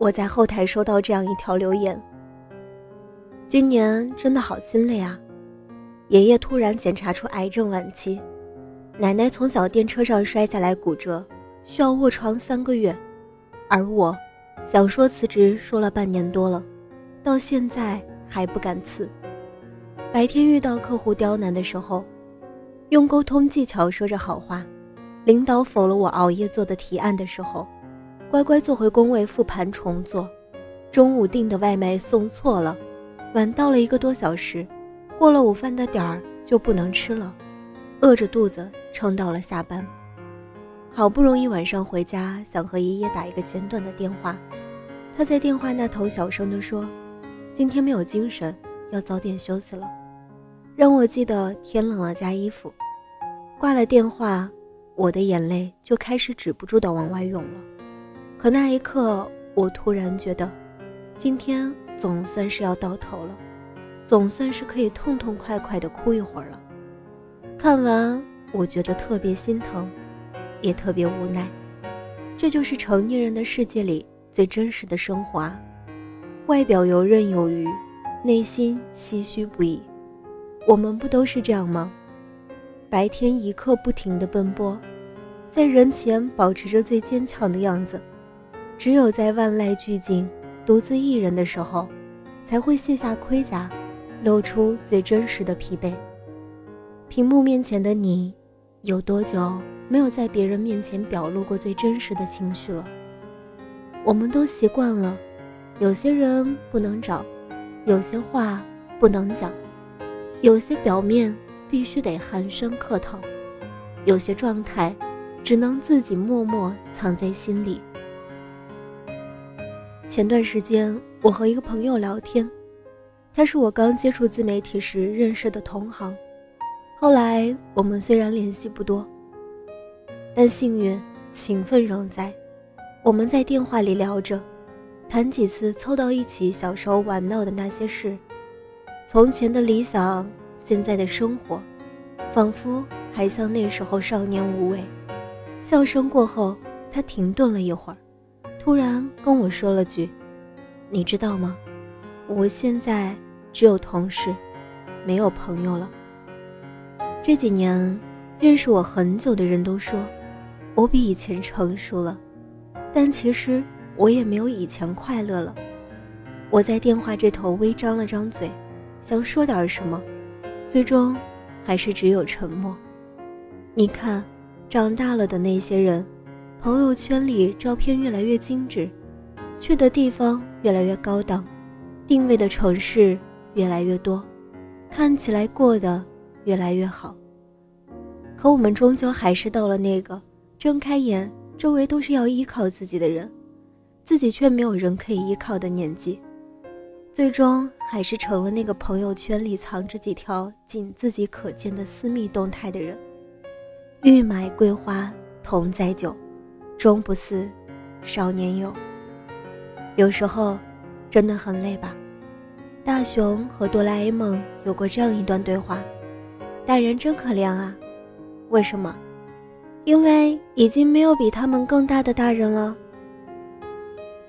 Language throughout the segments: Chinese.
我在后台收到这样一条留言：“今年真的好心累啊！爷爷突然检查出癌症晚期，奶奶从小电车上摔下来骨折，需要卧床三个月，而我想说辞职说了半年多了，到现在还不敢辞。白天遇到客户刁难的时候，用沟通技巧说着好话；领导否了我熬夜做的提案的时候。”乖乖坐回工位复盘重做，中午订的外卖送错了，晚到了一个多小时，过了午饭的点儿就不能吃了，饿着肚子撑到了下班，好不容易晚上回家，想和爷爷打一个简短的电话，他在电话那头小声地说：“今天没有精神，要早点休息了，让我记得天冷了加衣服。”挂了电话，我的眼泪就开始止不住的往外涌了。可那一刻，我突然觉得，今天总算是要到头了，总算是可以痛痛快快的哭一会儿了。看完，我觉得特别心疼，也特别无奈。这就是成年人的世界里最真实的生活啊！外表游刃有余，内心唏嘘不已。我们不都是这样吗？白天一刻不停的奔波，在人前保持着最坚强的样子。只有在万籁俱静、独自一人的时候，才会卸下盔甲，露出最真实的疲惫。屏幕面前的你，有多久没有在别人面前表露过最真实的情绪了？我们都习惯了，有些人不能找，有些话不能讲，有些表面必须得寒暄客套，有些状态只能自己默默藏在心里。前段时间，我和一个朋友聊天，他是我刚接触自媒体时认识的同行。后来我们虽然联系不多，但幸运情分仍在。我们在电话里聊着，谈几次凑到一起小时候玩闹的那些事，从前的理想，现在的生活，仿佛还像那时候少年无畏。笑声过后，他停顿了一会儿。突然跟我说了句：“你知道吗？我现在只有同事，没有朋友了。”这几年认识我很久的人都说，我比以前成熟了，但其实我也没有以前快乐了。我在电话这头微张了张嘴，想说点什么，最终还是只有沉默。你看，长大了的那些人。朋友圈里照片越来越精致，去的地方越来越高档，定位的城市越来越多，看起来过得越来越好。可我们终究还是到了那个睁开眼，周围都是要依靠自己的人，自己却没有人可以依靠的年纪，最终还是成了那个朋友圈里藏着几条仅自己可见的私密动态的人。欲买桂花同载酒。终不似少年游。有时候真的很累吧？大雄和哆啦 A 梦有过这样一段对话：大人真可怜啊，为什么？因为已经没有比他们更大的大人了。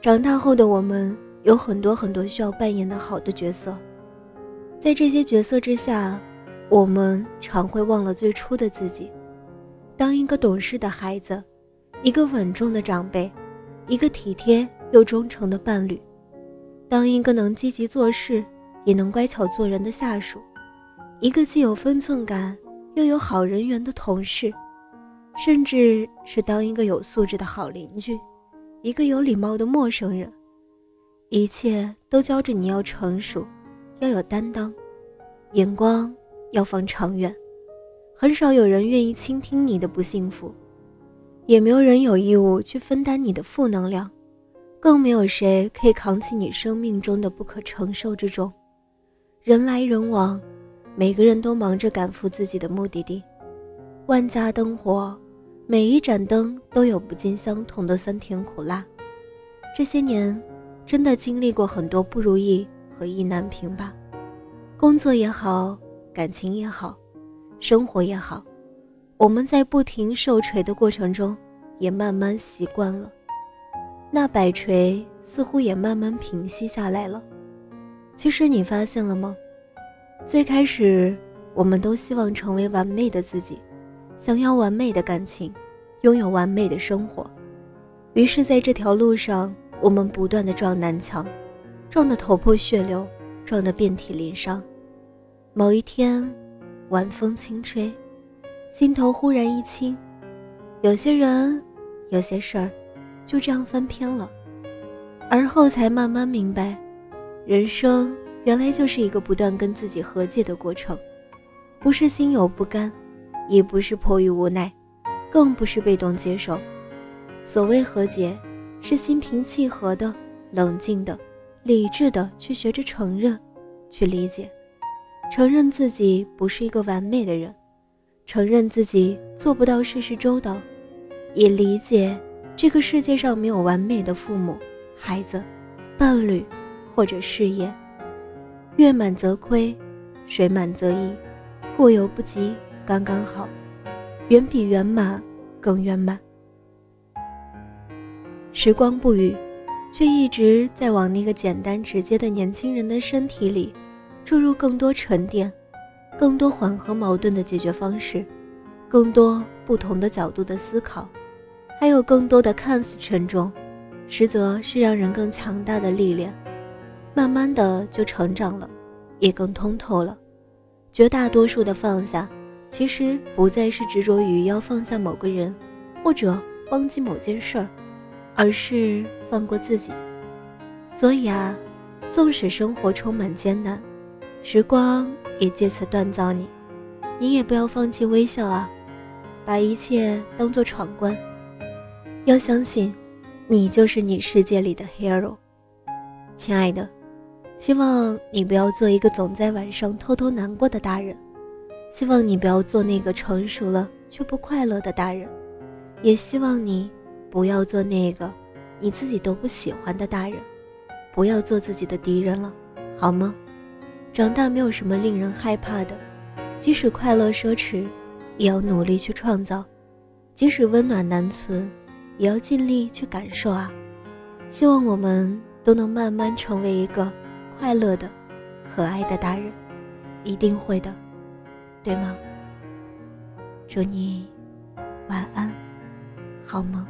长大后的我们有很多很多需要扮演的好的角色，在这些角色之下，我们常会忘了最初的自己，当一个懂事的孩子。一个稳重的长辈，一个体贴又忠诚的伴侣，当一个能积极做事也能乖巧做人的下属，一个既有分寸感又有好人缘的同事，甚至是当一个有素质的好邻居，一个有礼貌的陌生人，一切都教着你要成熟，要有担当，眼光要放长远。很少有人愿意倾听你的不幸福。也没有人有义务去分担你的负能量，更没有谁可以扛起你生命中的不可承受之重。人来人往，每个人都忙着赶赴自己的目的地。万家灯火，每一盏灯都有不尽相同的酸甜苦辣。这些年，真的经历过很多不如意和意难平吧？工作也好，感情也好，生活也好，我们在不停受锤的过程中，也慢慢习惯了。那摆锤似乎也慢慢平息下来了。其实你发现了吗？最开始，我们都希望成为完美的自己。想要完美的感情，拥有完美的生活，于是在这条路上，我们不断的撞南墙，撞得头破血流，撞得遍体鳞伤。某一天，晚风轻吹，心头忽然一轻，有些人，有些事儿，就这样翻篇了。而后才慢慢明白，人生原来就是一个不断跟自己和解的过程，不是心有不甘。也不是迫于无奈，更不是被动接受。所谓和解，是心平气和的、冷静的、理智的去学着承认、去理解，承认自己不是一个完美的人，承认自己做不到事事周到，也理解这个世界上没有完美的父母、孩子、伴侣或者事业。月满则亏，水满则溢，过犹不及。刚刚好，远比圆满更圆满。时光不语，却一直在往那个简单直接的年轻人的身体里注入更多沉淀，更多缓和矛盾的解决方式，更多不同的角度的思考，还有更多的看似沉重，实则是让人更强大的力量。慢慢的就成长了，也更通透了。绝大多数的放下。其实不再是执着于要放下某个人，或者忘记某件事儿，而是放过自己。所以啊，纵使生活充满艰难，时光也借此锻造你，你也不要放弃微笑啊，把一切当做闯关。要相信，你就是你世界里的 hero。亲爱的，希望你不要做一个总在晚上偷偷难过的大人。希望你不要做那个成熟了却不快乐的大人，也希望你不要做那个你自己都不喜欢的大人，不要做自己的敌人了，好吗？长大没有什么令人害怕的，即使快乐奢侈，也要努力去创造；即使温暖难存，也要尽力去感受啊！希望我们都能慢慢成为一个快乐的、可爱的大人，一定会的。对吗？祝你晚安，好梦。